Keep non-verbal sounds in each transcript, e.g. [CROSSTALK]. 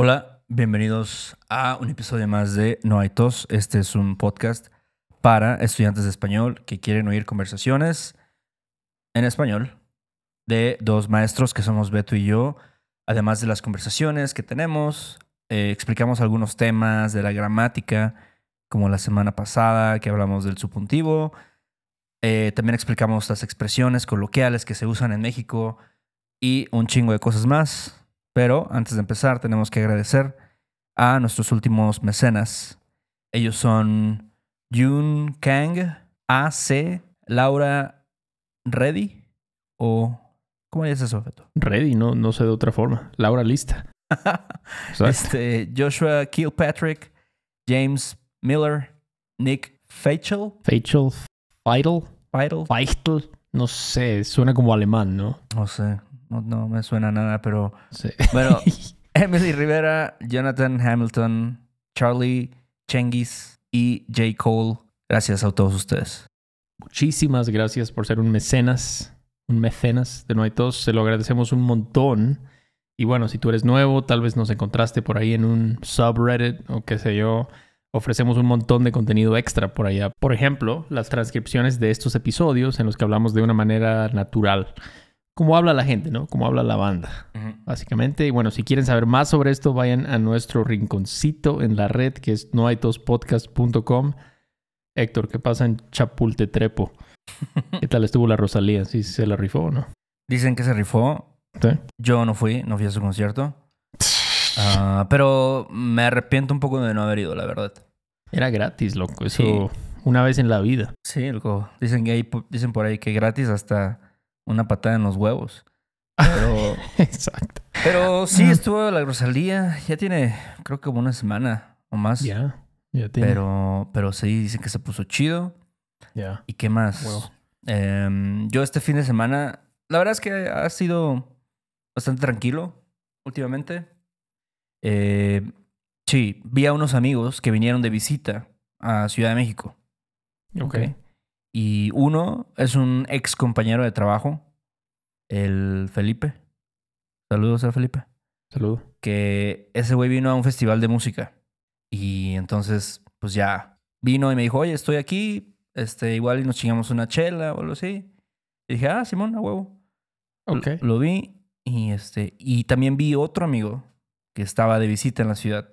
Hola, bienvenidos a un episodio más de No hay tos. Este es un podcast para estudiantes de español que quieren oír conversaciones en español de dos maestros que somos Beto y yo. Además de las conversaciones que tenemos, eh, explicamos algunos temas de la gramática, como la semana pasada que hablamos del subjuntivo. Eh, también explicamos las expresiones coloquiales que se usan en México y un chingo de cosas más. Pero antes de empezar, tenemos que agradecer a nuestros últimos mecenas. Ellos son Jun Kang, AC, Laura Reddy o ¿cómo es eso, Beto? Ready, no, no sé de otra forma. Laura lista. [LAUGHS] Este, Joshua Kilpatrick, James Miller, Nick Feichel, Feichel, Feitel, Feitel, Feichel, no sé, suena como alemán, ¿no? no sé, no, no me suena nada, pero Sí. Bueno, [LAUGHS] [LAUGHS] Emily Rivera, Jonathan Hamilton, Charlie Chengis y J. Cole. Gracias a todos ustedes. Muchísimas gracias por ser un mecenas, un mecenas de No hay tos. Se lo agradecemos un montón. Y bueno, si tú eres nuevo, tal vez nos encontraste por ahí en un subreddit o qué sé yo. Ofrecemos un montón de contenido extra por allá. Por ejemplo, las transcripciones de estos episodios en los que hablamos de una manera natural. Como habla la gente, ¿no? Como habla la banda básicamente. Y bueno, si quieren saber más sobre esto, vayan a nuestro rinconcito en la red que es noaitospodcast.com. Héctor, ¿qué pasa en Chapultetrepo? ¿Qué tal estuvo la Rosalía? ¿Sí se la rifó o no? Dicen que se rifó. ¿Sí? Yo no fui, no fui a su concierto. Ah, pero me arrepiento un poco de no haber ido, la verdad. Era gratis, loco. Eso Sí. una vez en la vida. Sí, loco. Dicen, que hay, dicen por ahí que gratis hasta una patada en los huevos. Pero, [LAUGHS] Exacto. pero sí estuvo la Rosalía. Ya tiene, creo que como una semana o más. Ya, ya tiene. Pero, pero sí, dicen que se puso chido. Ya. ¿Y qué más? Em, yo este fin de semana, la verdad es que ha sido bastante tranquilo últimamente. Eh, sí, vi a unos amigos que vinieron de visita a Ciudad de México. Ok. Y uno es un ex compañero de trabajo, el Felipe. Saludos a Felipe. Saludo. Que ese güey vino a un festival de música. Y entonces, pues ya vino y me dijo, oye, estoy aquí. Este, igual y nos chingamos una chela o algo así. Y dije, ah, Simón, a huevo. Ok. Lo, lo vi y este y también vi otro amigo que estaba de visita en la ciudad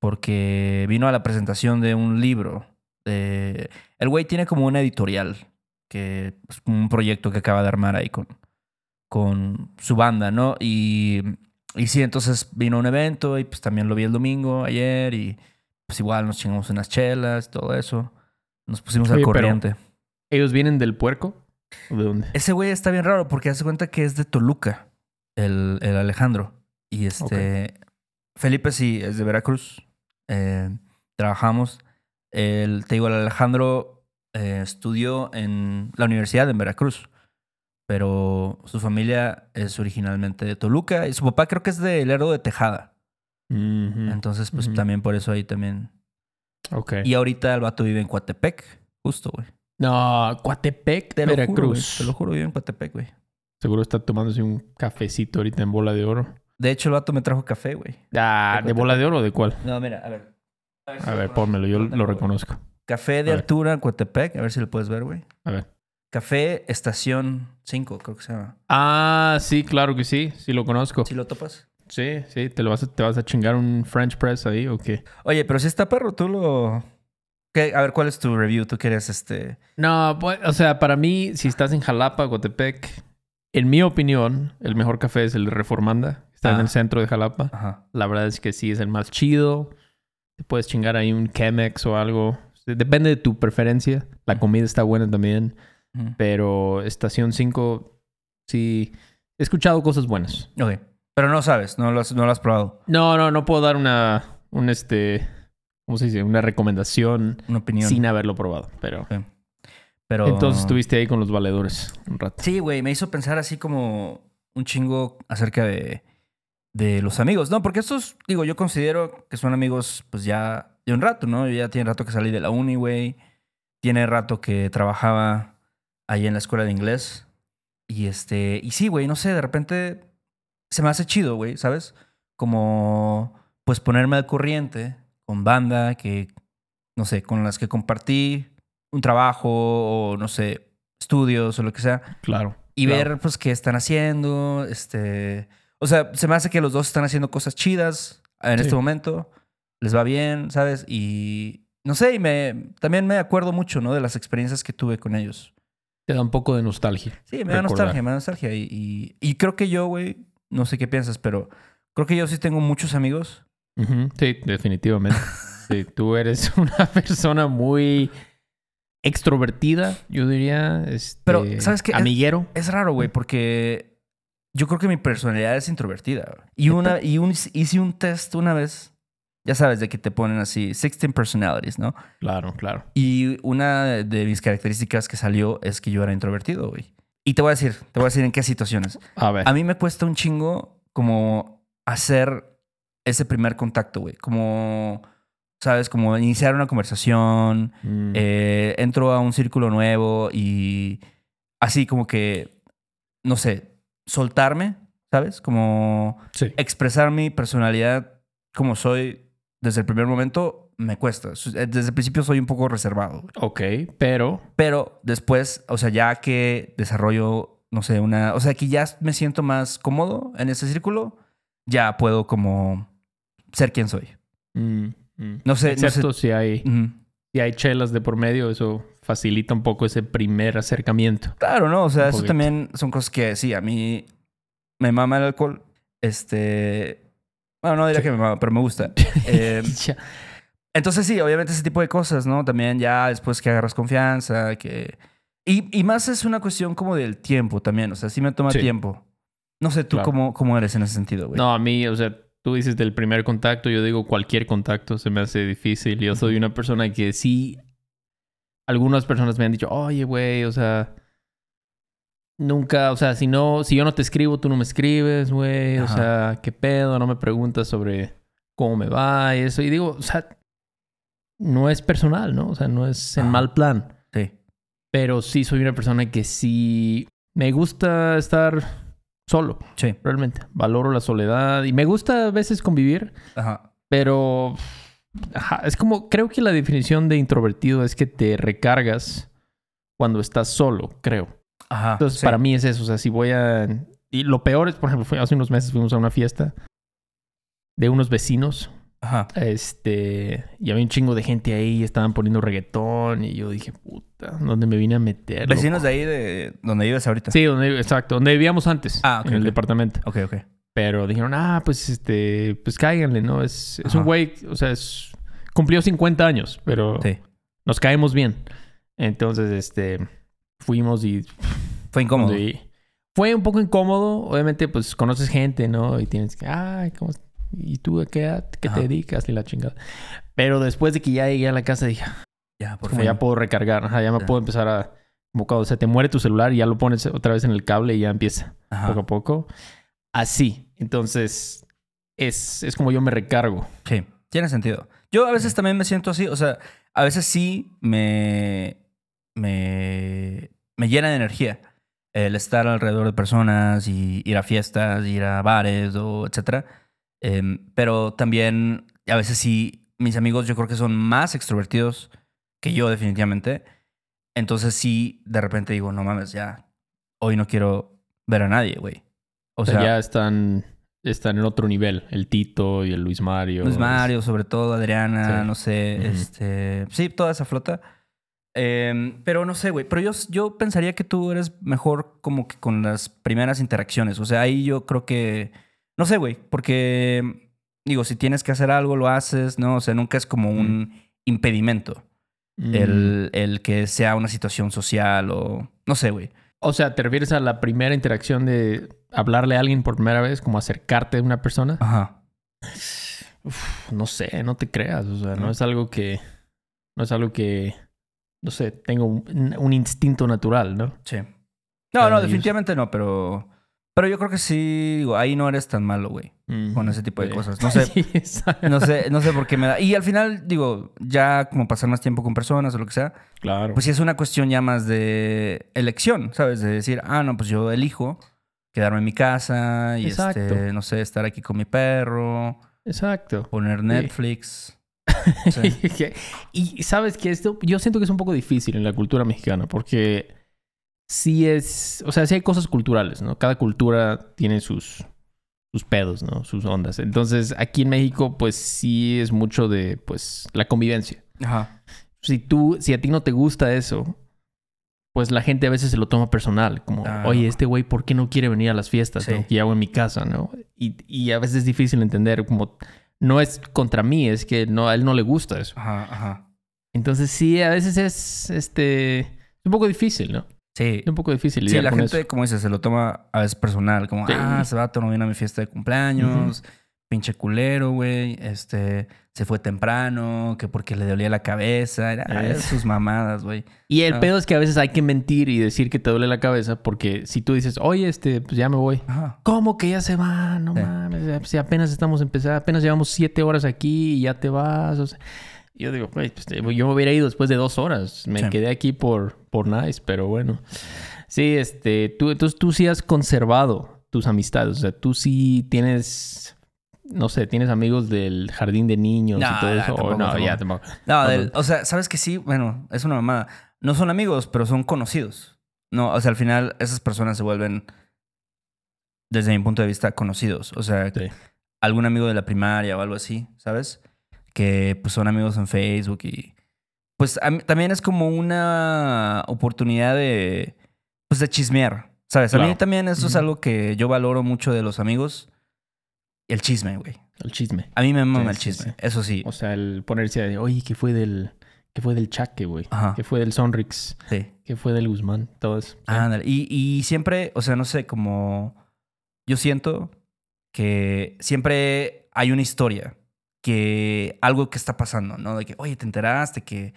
porque vino a la presentación de un libro. de- el güey tiene como una editorial que es un proyecto que acaba de armar ahí con con su banda, ¿no? Y y sí, entonces vino a un evento y pues también lo vi el domingo ayer y pues igual nos chingamos unas chelas y todo eso. Nos pusimos al Oye, corriente. ¿Ellos vienen del puerco? ¿O de dónde? Ese güey está bien raro porque hace cuenta que es de Toluca, el, el Alejandro. Y este. Felipe sí, es de Veracruz. Eh, trabajamos. El, te digo, el Alejandro eh, estudió en la universidad en Veracruz. Pero su familia es originalmente de Toluca y su papá creo que es de Lerdo de Tejada. Entonces, pues también por eso ahí también. Ok. Y ahorita el vato vive en Coatepec, justo, güey. No, Coatepec, Te lo juro. Veracruz. Te lo juro, vive en Coatepec, güey. Seguro está tomándose un cafecito ahorita en bola de oro. De hecho, el vato me trajo café, güey. Ah, De ¿de bola de oro o de cuál? No, mira, a ver. A ver, pónmelo, yo lo reconozco. Café de A ver. altura, Coatepec. A ver si lo puedes ver, güey. A ver. Café Estación 5, creo que se llama. Ah, sí, claro que sí, sí lo conozco. ¿Sí lo topas? Sí, sí, ¿te, lo vas a, te vas a chingar un French press ahí o qué? Oye, pero si está perro, tú lo... ¿Qué? A ver, ¿cuál es tu review? ¿Tú quieres este...? No, pues, o sea, para mí, si estás en Jalapa, Coatepec, en mi opinión, el mejor café es el de Reformanda. Está en Ah. el centro de Jalapa. Ajá. La verdad es que sí es el más chido. Te puedes chingar ahí un Chemex o algo. Depende de tu preferencia. La comida está buena también. Pero Estación 5, sí. He escuchado cosas buenas. Ok. Pero no sabes, no lo has, no lo has probado. No, no, no puedo dar una. Un este. ¿Cómo se dice? Una recomendación Una opinión. sin haberlo probado. Pero. Pero... Entonces estuviste ahí con los valedores un rato. Sí, güey, me hizo pensar así como un chingo acerca de, de los amigos, ¿no? Porque estos, digo, yo considero que son amigos, pues ya de un rato, ¿no? Yo ya tiene rato que salí de la uni, güey. Tiene rato que trabajaba ahí en la escuela de inglés. Y este, y sí, güey, no sé, de repente se me hace chido, güey, ¿sabes? Como pues ponerme al corriente con banda que, no sé, con las que compartí un trabajo o, no sé, estudios o lo que sea. Claro. Y claro. ver, pues, qué están haciendo. Este. O sea, se me hace que los dos están haciendo cosas chidas en Sí. este momento. Les va bien, ¿sabes? Y. No sé, y me. También me acuerdo mucho, ¿no? De las experiencias que tuve con ellos. Te da un poco de nostalgia. Sí, me da nostalgia, me da nostalgia. Y, y, y creo que yo, güey, no sé qué piensas, pero creo que yo sí tengo muchos amigos. Sí, definitivamente. [LAUGHS] sí, tú eres [LAUGHS] una persona muy extrovertida, yo diría. Este, Pero, ¿sabes qué? Es- Amiguero. Es raro, güey, porque yo creo que mi personalidad es introvertida. Y, una, y un, hice un test una vez, ya sabes, de que te ponen así, 16 personalities, ¿no? Claro, claro. Y una de mis características que salió es que yo era introvertido, güey. Y te voy a decir, te voy a decir en qué situaciones. A ver. A mí me cuesta un chingo como hacer ese primer contacto, güey. Como, ¿sabes? Como iniciar una conversación, Mm, eh, entro a un círculo nuevo y así como que, no sé, soltarme, ¿sabes? Como sí. expresar mi personalidad como soy desde el primer momento me cuesta. Desde el principio soy un poco reservado. güey. Ok, pero. Pero después, o sea, ya que desarrollo, no sé, una... O sea, que ya me siento más cómodo en ese círculo, ya puedo como ser quien soy. mm, mm. No sé, no Excepto si hay, si hay chelas de por medio, eso facilita un poco ese primer acercamiento. Claro, ¿no? O sea, eso también son cosas que sí, a mí me mama el alcohol. Este... Bueno, no diría Sí. que me mama, pero me gusta. [LAUGHS] [LAUGHS] Eh, entonces sí, obviamente ese tipo de cosas, ¿no? También ya después que agarras confianza, que... Y, y más es una cuestión como del tiempo también, o sea, sí me toma Sí. tiempo. No sé tú Claro. cómo, cómo eres en ese sentido, güey. No, a mí, o sea, tú dices del primer contacto, yo digo cualquier contacto se me hace difícil. Yo soy una persona que sí. Algunas personas me han dicho, oye, güey, o sea. Nunca, o sea, si no, si yo no te escribo, tú no me escribes, güey. O sea, qué pedo, no me preguntas sobre cómo me va y eso. Y digo, o sea, no es personal, ¿no? O sea, no es en Ajá. mal plan. Sí. Pero sí soy una persona que sí me gusta estar solo, Sí. realmente. Valoro la soledad y me gusta a veces convivir, Ajá. pero ajá, es como, creo que la definición de introvertido es que te recargas cuando estás solo, creo. Ajá. Entonces, sí. para mí es eso, o sea, si voy a... Y lo peor es, por ejemplo, fue- hace unos meses fuimos a una fiesta de unos vecinos Ajá. este, y había un chingo de gente ahí, estaban poniendo reggaetón y yo dije, puta, ¿dónde me vine a meter? Vecinos loco?" de ahí, de donde vives ahorita. Sí, donde, exacto, donde vivíamos antes, Ah, ok, en el departamento. Ok, ok. Pero dijeron, ah, pues este, pues cáiganle, ¿no? Es, es un güey, o sea, es, cumplió 50 años, pero Sí. nos caemos bien. Entonces, este, fuimos y, Fue incómodo. y fue un poco incómodo. Obviamente, pues conoces gente, ¿no? Y tienes que, ay, ¿cómo? ¿Y tú a qué, qué te dedicas? Y la chingada. Pero después de que ya llegué a la casa, dije, Ya, por como fin. ya puedo recargar, ajá, ya me Ya. puedo empezar a... Como cuando se te muere tu celular y ya lo pones otra vez en el cable y ya empieza Ajá. poco a poco. Así. Entonces, es, es como yo me recargo. Sí, tiene sentido. Yo a veces también me siento así, o sea, a veces sí me, me, me llena de energía el estar alrededor de personas y ir a fiestas, ir a bares o etcétera. Em, pero también a veces sí, mis amigos yo creo que son más extrovertidos que yo definitivamente. Entonces sí, de repente digo, no mames, ya, hoy no quiero ver a nadie, güey. O O sea, sea, ya están, están en otro nivel. El Tito y el Luis Mario. Luis Mario, sobre todo, Adriana, Sí. no sé, Ujú. este, sí, toda esa flota. Em, pero no sé, güey, pero yo, yo pensaría que tú eres mejor como que con las primeras interacciones. O sea, ahí yo creo que, no sé, güey, porque, digo, si tienes que hacer algo, lo haces, ¿no? O sea, nunca es como un impedimento Mm. el, el que sea una situación social o, no sé, güey. O sea, ¿te refieres a la primera interacción de hablarle a alguien por primera vez? Como acercarte a una persona? Ajá. Uf, no sé, no te creas. O sea, no ¿No? es algo que... No es algo que... No sé, tengo un, un instinto natural, ¿no? Sí. No, no, definitivamente no, pero, pero yo creo que sí, digo, ahí no eres tan malo, güey. Con ese tipo de cosas. No sé, [LAUGHS] Sí, no sé, no sé por qué me da. Y al final, digo, ya como pasar más tiempo con personas o lo que sea, Claro. pues sí es una cuestión ya más de elección, ¿sabes? De decir, ah, no, pues yo elijo quedarme en mi casa y, Exacto. este, no sé, estar aquí con mi perro. Exacto. Poner Netflix. [LAUGHS] Sí. y sabes que esto, yo siento que es un poco difícil en la cultura mexicana porque sí es, o sea, sí hay cosas culturales, ¿no? Cada cultura tiene sus, sus pedos, ¿no? Sus ondas. Entonces, aquí en México, pues sí es mucho de, pues, la convivencia. Ajá. Si tú, si a ti no te gusta eso, pues la gente a veces se lo toma personal. Como, Ah. oye, este güey, ¿por qué no quiere venir a las fiestas Sí. ¿no? que hago en mi casa, no? Y, y a veces es difícil entender, como, no es contra mí, es que no, a él no le gusta eso. Ajá, ajá. Entonces sí, a veces es, este, es un poco difícil, ¿no? Sí. Es un poco difícil Sí, la gente, eso. como dices, se lo toma a veces personal. Como, Sí. ah, ese vato no vino a mi fiesta de cumpleaños. Pinche culero, güey. Este, se fue temprano. Que porque le dolía la cabeza. Era, era sus mamadas, güey. Y el Ah. pedo es que a veces hay que mentir y decir que te duele la cabeza porque si tú dices, oye, este, pues ya me voy. Ajá. ¿Cómo que ya se va? No Sí. mames, si apenas estamos empezando, apenas llevamos siete horas aquí y ya te vas. O sea, yo digo, pues, yo me hubiera ido después de dos horas. Me Sí. quedé aquí por, por nice, pero bueno. Sí, este, tú, entonces tú sí has conservado tus amistades. O sea, tú sí tienes, no sé, tienes amigos del jardín de niños No, y todo no, eso. O tampoco, no, tampoco. ya tampoco. No, Ah, del- o sea, ¿sabes que sí? Bueno, es una mamada. No son amigos, pero son conocidos. No, o sea, al final esas personas se vuelven, desde mi punto de vista, conocidos. O sea, Sí. algún amigo de la primaria o algo así, ¿sabes? Que pues son amigos en Facebook y pues a también es como una oportunidad de pues de chismear, ¿sabes? A mí también eso es algo que yo valoro mucho de los amigos, el chisme, güey. El chisme. A mí me mama Sí, el chisme, sí. eso sí. O sea, el ponerse a, oye, ¿qué fue del, qué fue del Chaque, güey? Ajá. ¿Qué fue del Sonrix? Sí. ¿Qué fue del Guzmán? Todo eso. Sí. Ándale. Y, y siempre, o sea, no sé, como yo siento que siempre hay una historia, que algo que está pasando, ¿no? De que, oye, te enteraste que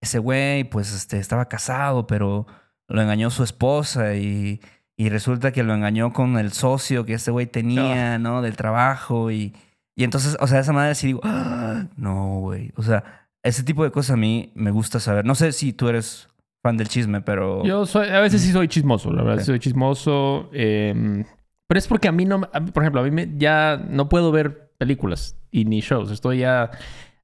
ese güey, pues, este, estaba casado, pero lo engañó su esposa y, y resulta que lo engañó con el socio que ese güey tenía, ¿no? Del trabajo y, y entonces, o sea, de esa manera sí digo, "Ah, no, güey. O sea, ese tipo de cosas a mí me gusta saber. No sé si tú eres fan del chisme, pero... Yo soy, a veces sí soy chismoso, la verdad. Sí. Soy chismoso. eh, pero es porque a mí no, me- a mí, por ejemplo, a mí me- ya no puedo ver películas y ni shows. Estoy ya,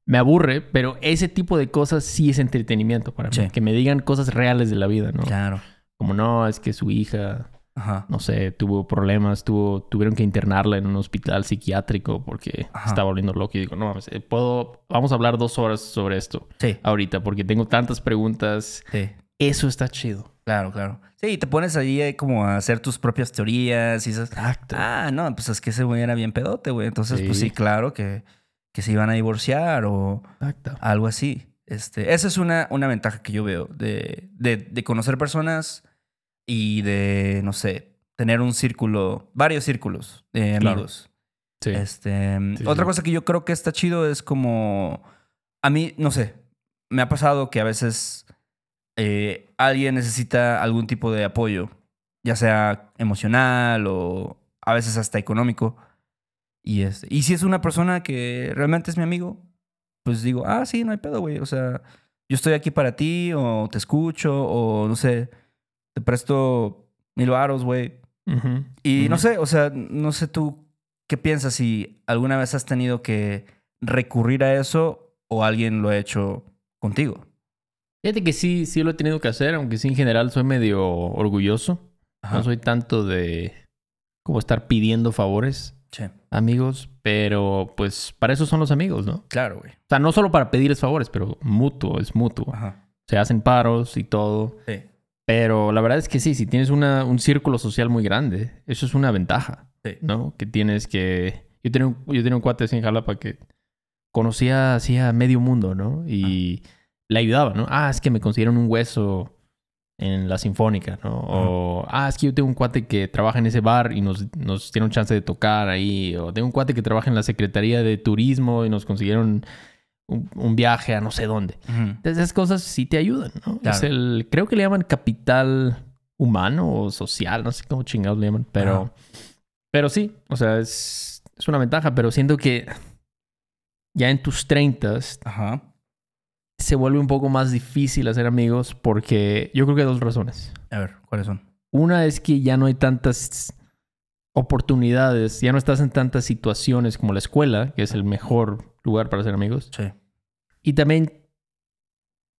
me aburre, pero ese tipo de cosas sí es entretenimiento para mí. Sí. Que me digan cosas reales de la vida, ¿no? Claro. Como no, es que su hija, Ajá. no sé, tuvo problemas, tuvo, tuvieron que internarla en un hospital psiquiátrico porque Ajá. estaba volviendo loco. Y digo, no mames, eh, puedo, vamos a hablar dos horas sobre esto Sí, ahorita porque tengo tantas preguntas. sí. Eso está chido. Claro, claro. Sí, te pones ahí eh, como a hacer tus propias teorías y dices, Exacto. ah, no, pues es que ese güey era bien pedote, güey. Entonces, pues Sí. sí, claro que, que se iban a divorciar o Exacto. algo así. Este, esa es una, una ventaja que yo veo de, de, de conocer personas y de, no sé, tener un círculo, varios círculos de Claro. amigos. Sí. Este, Sí, otra sí. cosa que yo creo que está chido es como. A mí, no sé. Me ha pasado que a veces eh, alguien necesita algún tipo de apoyo, ya sea emocional o a veces hasta económico. Y, este, y si es una persona que realmente es mi amigo, pues digo, ah, sí, no hay pedo, güey. O sea, yo estoy aquí para ti, o te escucho, o no sé, te presto mil varos, güey. Y no sé, o sea, no sé tú qué piensas si alguna vez has tenido que recurrir a eso o alguien lo ha hecho contigo. Fíjate que sí, sí lo he tenido que hacer, aunque sí en general soy medio orgulloso. No soy tanto de como estar pidiendo favores Sí. amigos, pero pues para eso son los amigos, ¿no? O Claro, güey. sea, no solo para pedirles favores, pero mutuo, es mutuo. Ajá. Se hacen paros y todo. Sí. Pero la verdad es que sí, si tienes una, un círculo social muy grande, eso es una ventaja, Sí. ¿no? Que tienes que... Yo tenía un, yo tenía un cuate así en Jalapa que conocía así a medio mundo, ¿no? Y le ayudaba, ¿no? Ah, es que me consiguieron un hueso en la Sinfónica, ¿no? O, ah, es que yo tengo un cuate que trabaja en ese bar y nos, nos dieron chance de tocar ahí. O tengo un cuate que trabaja en la Secretaría de Turismo y nos consiguieron un, un viaje a no sé dónde. Ujú. Entonces, esas cosas sí te ayudan, ¿no? Claro. Es el, creo que le llaman capital humano o social, no sé cómo chingados le llaman, pero, Ajá. pero sí, o sea, es, es una ventaja, pero siento que ya en tus treintas Ajá. Se vuelve un poco más difícil hacer amigos porque yo creo que hay dos razones. A ver, ¿cuáles son? Una es que ya no hay tantas oportunidades, ya no estás en tantas situaciones como la escuela, que es el mejor lugar para hacer amigos. Sí. Y también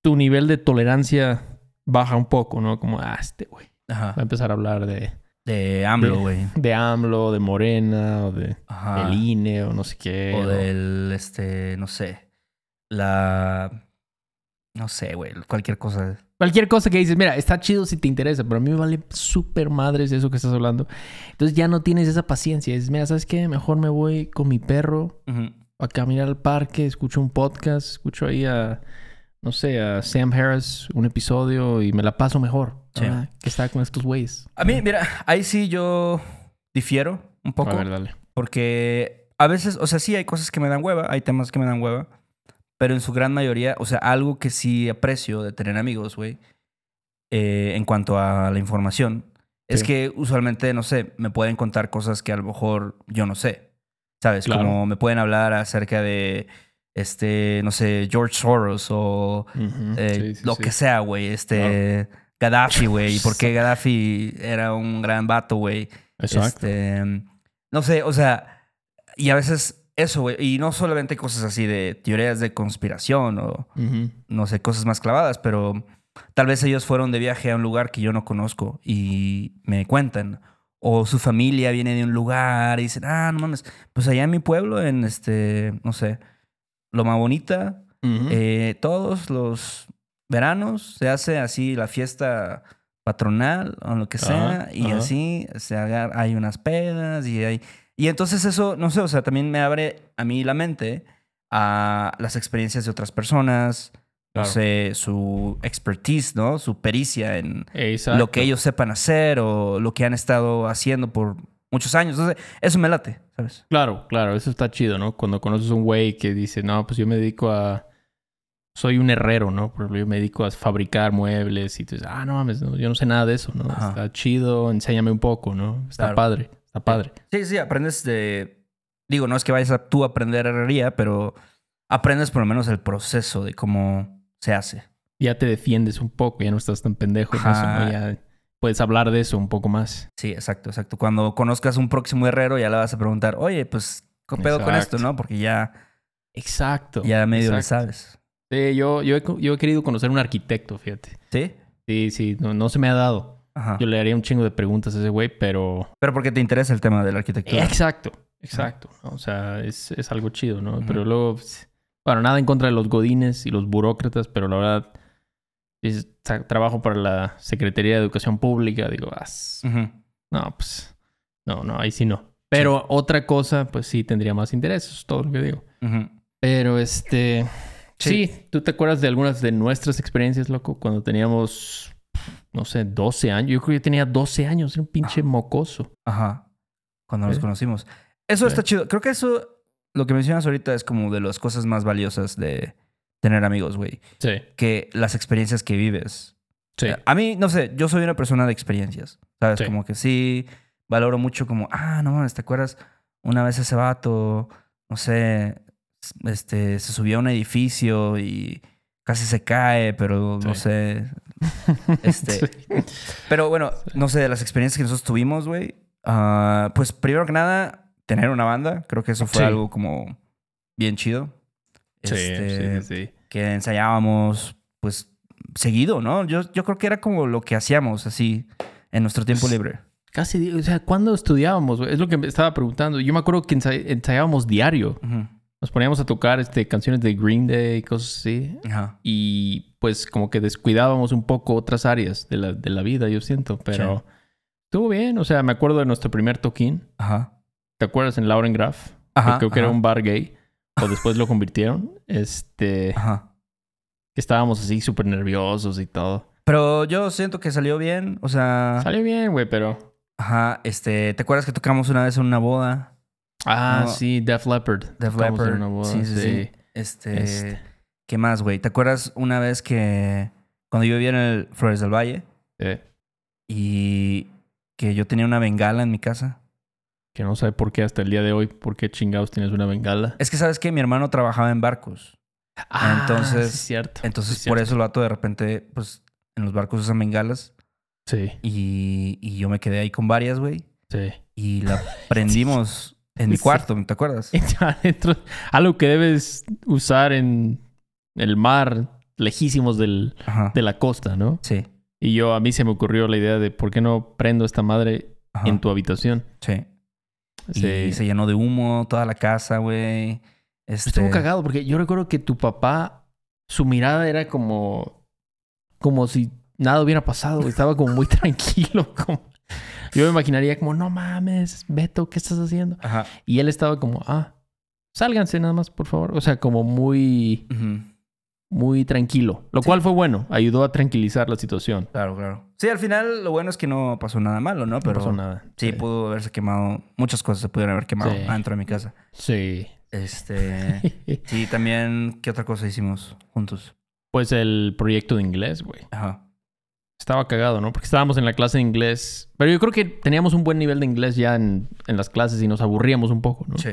tu nivel de tolerancia baja un poco, ¿no? Como, ah, este güey. Ajá. Va a empezar a hablar de, De AMLO, güey. de AMLO, de Morena, o de Ajá. del INE, o no sé qué. O del, este, no sé. La. No sé, güey. Cualquier cosa. Cualquier cosa que dices, mira, está chido si te interesa, pero a mí me vale súper madres eso que estás hablando. Entonces ya no tienes esa paciencia. Dices, mira, ¿sabes qué? Mejor me voy con mi perro a caminar al parque, escucho un podcast, escucho ahí a, no sé, a Sam Harris, un episodio y me la paso mejor. Que estar con estos güeyes. A mí, mira, ahí sí yo difiero un poco. A ver, dale. Porque a veces, o sea, sí hay cosas que me dan hueva, hay temas que me dan hueva, pero en su gran mayoría, o sea, algo que sí aprecio de tener amigos, güey, eh, en cuanto a la información, es que usualmente, no sé, me pueden contar cosas que a lo mejor yo no sé, ¿sabes? Claro. Como me pueden hablar acerca de, este, no sé, George Soros o eh, Sí, sí, lo que sea, güey, este... Gaddafi, güey, y [LAUGHS] por qué Gaddafi era un gran vato, güey. Exacto. Este, no sé, o sea, y a veces eso, güey, y no solamente cosas así de teorías de conspiración o no sé, cosas más clavadas, pero tal vez ellos fueron de viaje a un lugar que yo no conozco y me cuentan. O su familia viene de un lugar y dicen, ah, no mames, pues allá en mi pueblo, en este, no sé, Loma Bonita, eh, todos los veranos se hace así la fiesta patronal o lo que sea y así se agar- hay unas pedas y hay y entonces eso no sé o sea también me abre a mí la mente a las experiencias de otras personas Claro. no sé su expertise no su pericia en Exacto. lo que ellos sepan hacer o lo que han estado haciendo por muchos años entonces eso me late sabes Claro, claro, eso está chido, ¿no? Cuando conoces un güey que dice, no, pues yo me dedico a. Soy un herrero, ¿no? Por ejemplo, yo me dedico a fabricar muebles y tú dices, ah, no mames, no, yo no sé nada de eso, ¿no? Ajá. Está chido, enséñame un poco, ¿no? Está Claro. padre, está padre. Sí, sí, aprendes de. Digo, no es que vayas a tú a aprender herrería, pero aprendes por lo menos el proceso de cómo se hace. Ya te defiendes un poco, ya no estás tan pendejo en eso. ¿no? Ya puedes hablar de eso un poco más. Sí, exacto, exacto. Cuando conozcas un próximo herrero, ya le vas a preguntar, oye, pues, ¿qué pedo con esto, no? Porque ya, Exacto. ya medio exacto. sabes. Sí, yo, yo, he, yo he querido conocer un arquitecto, fíjate. ¿Sí? Sí, sí, no, no se me ha dado. Ajá. Yo le haría un chingo de preguntas a ese güey, pero Pero porque te interesa el tema de la arquitectura. Exacto, exacto. ¿no? O sea, es, es algo chido, ¿no? Pero luego, pues, bueno, nada en contra de los godines y los burócratas, pero la verdad, es, tra- trabajo para la Secretaría de Educación Pública, digo, ah, no, pues, no, no, ahí sí no. Pero otra cosa, pues sí tendría más interés, eso es todo lo que digo. Pero este, Sí. sí. ¿tú te acuerdas de algunas de nuestras experiencias, loco? Cuando teníamos, no sé, 12 años. Yo creo que yo tenía 12 años, era un pinche mocoso. Ajá. Cuando nos conocimos. Eso Sí. está chido. Creo que eso, lo que mencionas ahorita es como de las cosas más valiosas de tener amigos, güey. Sí, Que las experiencias que vives. sí. A mí, no sé, yo soy una persona de experiencias. ¿Sabes? Sí. Como que sí valoro mucho como, ah, no mames, ¿te acuerdas? Una vez ese vato, no sé, este, se subió a un edificio y casi se cae, pero no sé. [LAUGHS] Este, Sí. Pero bueno, no sé, de las experiencias que nosotros tuvimos, güey. ah, pues primero que nada, tener una banda. Creo que eso fue Sí. algo como bien chido. Sí, Este, sí. Que ensayábamos, pues, seguido, ¿no? Yo, yo creo que era como lo que hacíamos así en nuestro tiempo Pues, libre. Casi, o sea, ¿cuándo estudiábamos? Es lo que me estaba preguntando. Yo me acuerdo que ensay- ensayábamos diario. Nos poníamos a tocar este, canciones de Green Day y cosas así. Ajá. Y pues como que descuidábamos un poco otras áreas de la, de la vida, yo siento. Pero Sí. estuvo bien. O sea, me acuerdo de nuestro primer toquín. Ajá. ¿Te acuerdas en Lauren Graf? Ajá. Creo que era un bar gay. O después lo [LAUGHS] convirtieron. Este... Ajá. Que estábamos así súper nerviosos y todo. Pero yo siento que salió bien. O sea, Salió bien, güey, pero... ajá. Este, ¿te acuerdas que tocamos una vez en una boda? Ah, No. sí, Def Leppard. Def Leppard. Sí, sí, sí. Este, Este. ¿qué más, güey? ¿Te acuerdas una vez que cuando yo vivía en el Flores del Valle Sí. y que yo tenía una bengala en mi casa? Que no sabe por qué hasta el día de hoy, por qué chingados tienes una bengala. Es que sabes que mi hermano trabajaba en barcos. entonces- sí es cierto. Entonces, sí por cierto. eso el vato de repente, pues, en los barcos usan bengalas. Sí. Y, y yo me quedé ahí con varias, güey. Sí. y la [LAUGHS] prendimos en mi Sí. cuarto, ¿te acuerdas? [LAUGHS] Adentro, algo que debes usar en el mar, lejísimos del, Ajá. de la costa, ¿no? Sí. Y yo, a mí se me ocurrió la idea de por qué no prendo esta madre Ajá. en tu habitación. Sí. Sí. Y se llenó de humo toda la casa, güey. Este... Estuvo cagado porque yo recuerdo que tu papá, su mirada era como, como si nada hubiera pasado. Estaba como muy [LAUGHS] tranquilo. Como... Yo me imaginaría como, no mames, Beto, ¿qué estás haciendo? Ajá. Y él estaba como, ah, sálganse nada más, por favor. O sea, como muy, muy tranquilo. Lo Sí. cual fue bueno. Ayudó a tranquilizar la situación. Claro, claro. Sí, al final lo bueno es que no pasó nada malo, ¿no? No Pero pasó nada. sí, pudo haberse quemado. Muchas cosas se pudieron haber quemado Sí. adentro de mi casa. Sí. Este. [LAUGHS] sí, también. ¿Qué otra cosa hicimos juntos? pues el proyecto de inglés, güey. Ajá. Estaba cagado, ¿no? Porque estábamos en la clase de inglés. Pero yo creo que teníamos un buen nivel de inglés ya en, en las clases y nos aburríamos un poco, ¿no? Sí.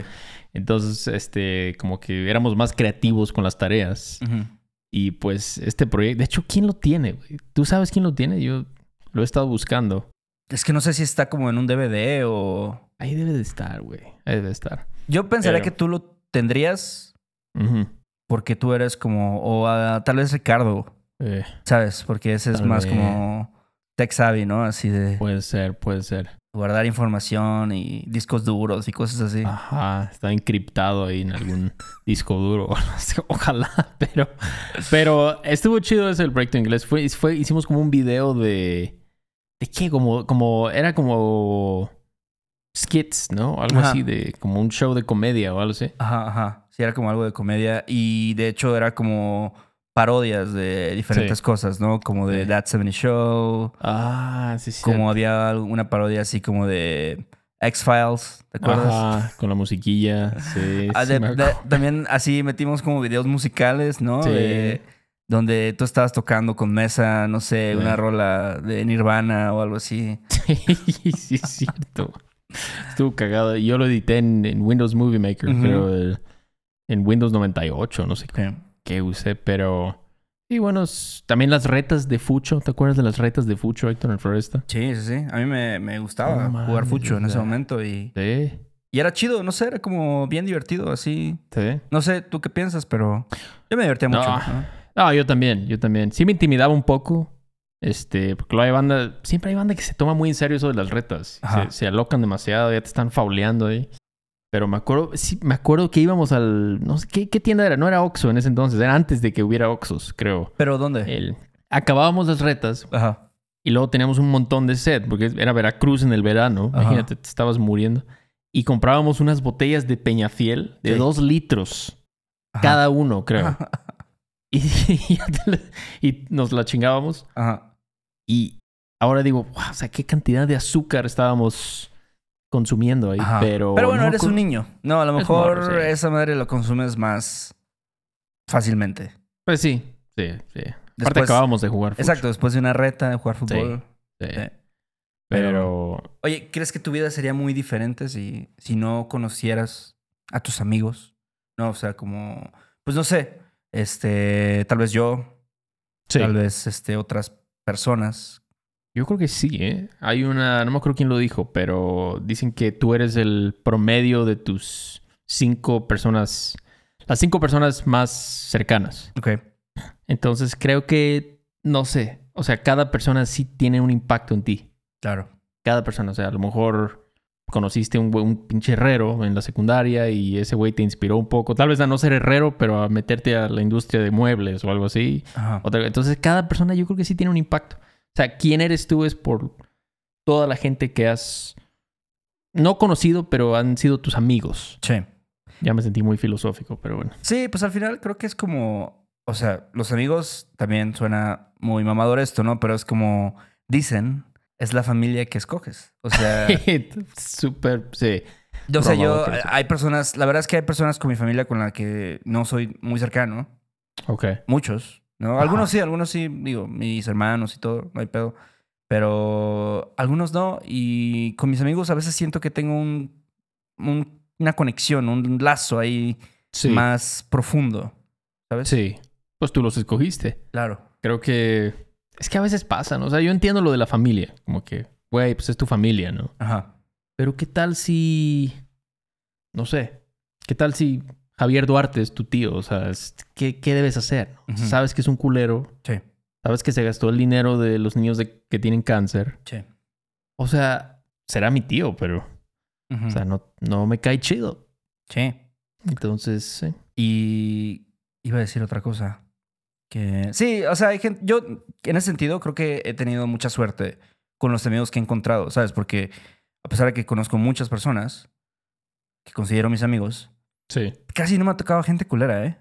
Entonces, este, como que éramos más creativos con las tareas. Y pues este proyecto, de hecho, ¿quién lo tiene? güey? ¿Tú sabes quién lo tiene? Yo lo he estado buscando. Es que no sé si está como en un DVD o. Ahí debe de estar, güey. Ahí debe de estar. Yo pensaría Pero- que tú lo tendrías porque tú eres como. O ah, tal vez Ricardo, Eh, ¿sabes? Porque ese es más como tech savvy, ¿no? Así de puede ser, puede ser. guardar información y discos duros y cosas así. Ajá, está encriptado ahí en algún [LAUGHS] disco duro. [LAUGHS] Ojalá, pero, pero estuvo chido ese el proyecto inglés. Fue, fue, hicimos como un video de. ¿De qué? Como, como, era como skits, ¿no? Algo Ajá. así de, como un show de comedia o algo así. Ajá, ajá. Sí, era como algo de comedia. Y de hecho era como parodias de diferentes Sí. cosas, ¿no? Como de. That 70 Show. Ah, sí, sí. Como había una parodia así como de X-Files, ¿te acuerdas? Ajá, con la musiquilla. Sí, [LAUGHS] Ah, sí de- me de- acuerdo. también así metimos como videos musicales, ¿no? Sí. De- donde tú estabas tocando con mesa, no sé, Sí. una rola de Nirvana o algo así. [LAUGHS] Sí, sí, es cierto. Estuvo cagado. Yo lo edité en, en Windows Movie Maker, pero en Windows 98, no sé Sí. Qué usé, pero... Y bueno, también las retas de Fucho. ¿Te acuerdas de las retas de Fucho, Héctor, en Floresta? Sí, sí, sí. A mí me, me gustaba jugar fucho en ese momento y, Sí, y era chido, no sé, era como bien divertido, así. sí. No sé, tú qué piensas, pero yo me divertía mucho. ¿no? No, yo también, yo también. Sí me intimidaba un poco. Este, porque luego hay banda, siempre hay banda que se toma muy en serio eso de las retas. Se, se alocan demasiado, ya te están fauleando ahí. Pero me acuerdo, sí, me acuerdo que íbamos al, no sé, ¿qué, qué tienda era? No era Oxxo en ese entonces, era antes de que hubiera Oxxos, creo. ¿Pero dónde? El, acabábamos las retas Ajá. y luego teníamos un montón de sed, porque era Veracruz en el verano, Ajá. imagínate, te estabas muriendo. Y comprábamos unas botellas de Peñafiel de Sí. dos litros Ajá. cada uno, creo. [LAUGHS] Y, [LAUGHS] y y nos la chingábamos. Ajá. Y ahora digo, wow, o sea, qué cantidad de azúcar estábamos consumiendo ahí. Ajá. Pero, bueno, no eres un niño. No, a lo Es mejor morro, sí. esa madre lo consumes más fácilmente. Pues sí, sí, sí. Aparte Después- acabábamos de jugar. fucho. Exacto, después de una reta de jugar fútbol. Sí. Sí. Pero Oye, ¿crees que tu vida sería muy diferente si, si no conocieras a tus amigos? No, o sea, como, pues no sé, este, tal vez yo, sí. tal vez este, otras personas. Yo creo que sí, ¿eh? Hay una, no me acuerdo quién lo dijo, pero dicen que tú eres el promedio de tus cinco personas, las cinco personas más cercanas. Ok. Entonces creo que, no sé, o sea, cada persona sí tiene un impacto en ti. Claro. Cada persona, o sea, a lo mejor conociste un, un pinche herrero en la secundaria y ese güey te inspiró un poco, tal vez a no ser herrero, pero a meterte a la industria de muebles o algo así. Ajá. Otra- Entonces, cada persona yo creo que sí tiene un impacto. O sea, quién eres tú es por toda la gente que has no conocido, pero han sido tus amigos. Sí. Ya me sentí muy filosófico, pero bueno. Sí, pues al final creo que es como, o sea, los amigos también suena muy mamador esto, ¿no? Pero es como dicen, es la familia que escoges. O sea, [LAUGHS] Súper, sí. yo, o sea, yo, hay personas, la verdad es que hay personas con mi familia con la que no soy muy cercano. Ok. Muchos, ¿no? Ajá. Algunos sí, algunos sí, digo, mis hermanos y todo, no hay pedo. Pero algunos no. Y con mis amigos a veces siento que tengo un, un- una conexión, un lazo ahí Sí. más profundo. ¿Sabes? Sí. Pues tú los escogiste. Claro. Creo que es que a veces pasa, ¿no? O sea, yo entiendo lo de la familia. Como que, güey, pues es tu familia, ¿no? Ajá. Pero ¿qué tal si... No sé. ¿Qué tal si Javier Duarte es tu tío? O sea, ¿qué, qué debes hacer? Sabes que es un culero. Sí. Sabes que se gastó el dinero de los niños de- que tienen cáncer. Sí. O sea, será mi tío, pero... O sea, no, no me cae chido. sí. Entonces, sí. Y iba a decir otra cosa. Que sí, o sea, hay gente, yo en ese sentido creo que he tenido mucha suerte con los amigos que he encontrado, ¿sabes? Porque a pesar de que conozco muchas personas que considero mis amigos, Sí. casi no me ha tocado gente culera, ¿eh?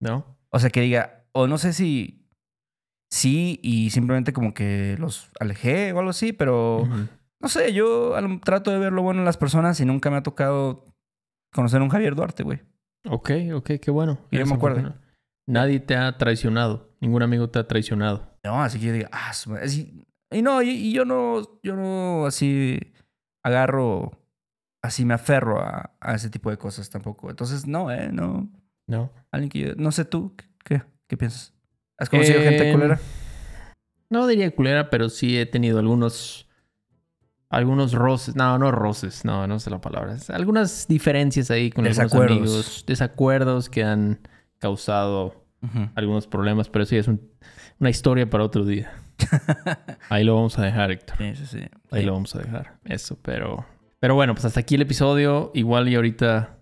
¿No? O sea, que diga, o no sé si sí y simplemente como que los alejé o algo así, pero no sé, yo trato de ver lo bueno en las personas y nunca me ha tocado conocer a un Javier Duarte, güey. Ok, ok, qué bueno. Y yo me acuerdo. Nadie te ha traicionado. Ningún amigo te ha traicionado. No, así que yo diga, ah, su madre", así- y no, y, y yo no, yo no así agarro, así me aferro a, a ese tipo de cosas tampoco. Entonces, no, eh, no. ¿No? Alguien que yo, no sé tú, ¿qué, qué piensas? ¿Has conocido gente Em, culera? No diría culera, pero sí he tenido algunos. Algunos roces. No, no roces. No, no sé la palabra. Algunas diferencias ahí con algunos Desacuerdos. amigos. Desacuerdos que han causado algunos problemas, pero sí es un- una historia para otro día. [LAUGHS] Ahí lo vamos a dejar, Héctor. Sí, sí, sí. Ahí lo vamos a dejar. Eso, pero. Pero bueno, pues hasta aquí el episodio. Igual y ahorita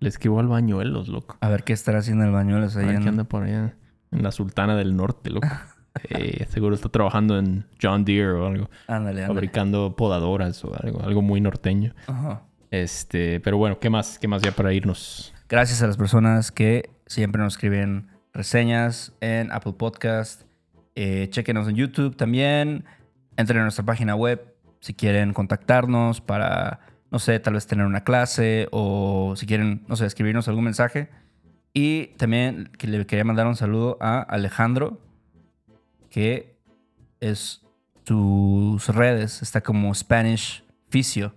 le escribo al bañuelos, loco. A ver qué estará haciendo el bañuelos A ahí ver en... qué anda por allá en la Sultana del Norte, loco. [LAUGHS] Eh, seguro está trabajando en John Deere o algo, Ándale, ándale. fabricando podadoras o algo, algo muy norteño. Ajá. Este, pero bueno, ¿qué más? ¿Qué más ya para irnos? Gracias a las personas que siempre nos escriben reseñas en Apple Podcast. Eh, chequenos en YouTube también. Entren a nuestra página web si quieren contactarnos para, no sé, tal vez tener una clase o si quieren, no sé, escribirnos algún mensaje. Y también que le quería mandar un saludo a Alejandro, que es sus redes, está como Spanish Fisio.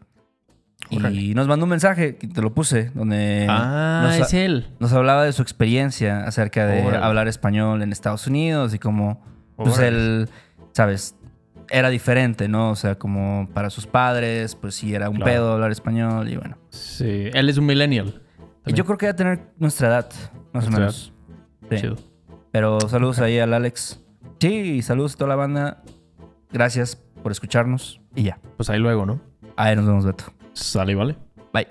Y nos mandó un mensaje, te lo puse, donde ah, nos, es él. nos hablaba de su experiencia acerca de Órale. hablar español en Estados Unidos y cómo, pues Órale. él, sabes, era diferente, ¿no? O sea, como para sus padres, pues sí era un Claro. pedo hablar español y bueno. Sí, él es un millennial. Y También. yo creo que va a tener nuestra edad, más o Nuestra menos. Sí. Chido. Pero saludos ahí al Alex. Sí, saludos a toda la banda. Gracias por escucharnos y ya. Pues ahí luego, ¿no? Ahí nos vemos, Beto. Sale, y vale. Bye.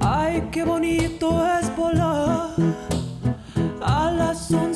Ay, qué bonito es volar a las 11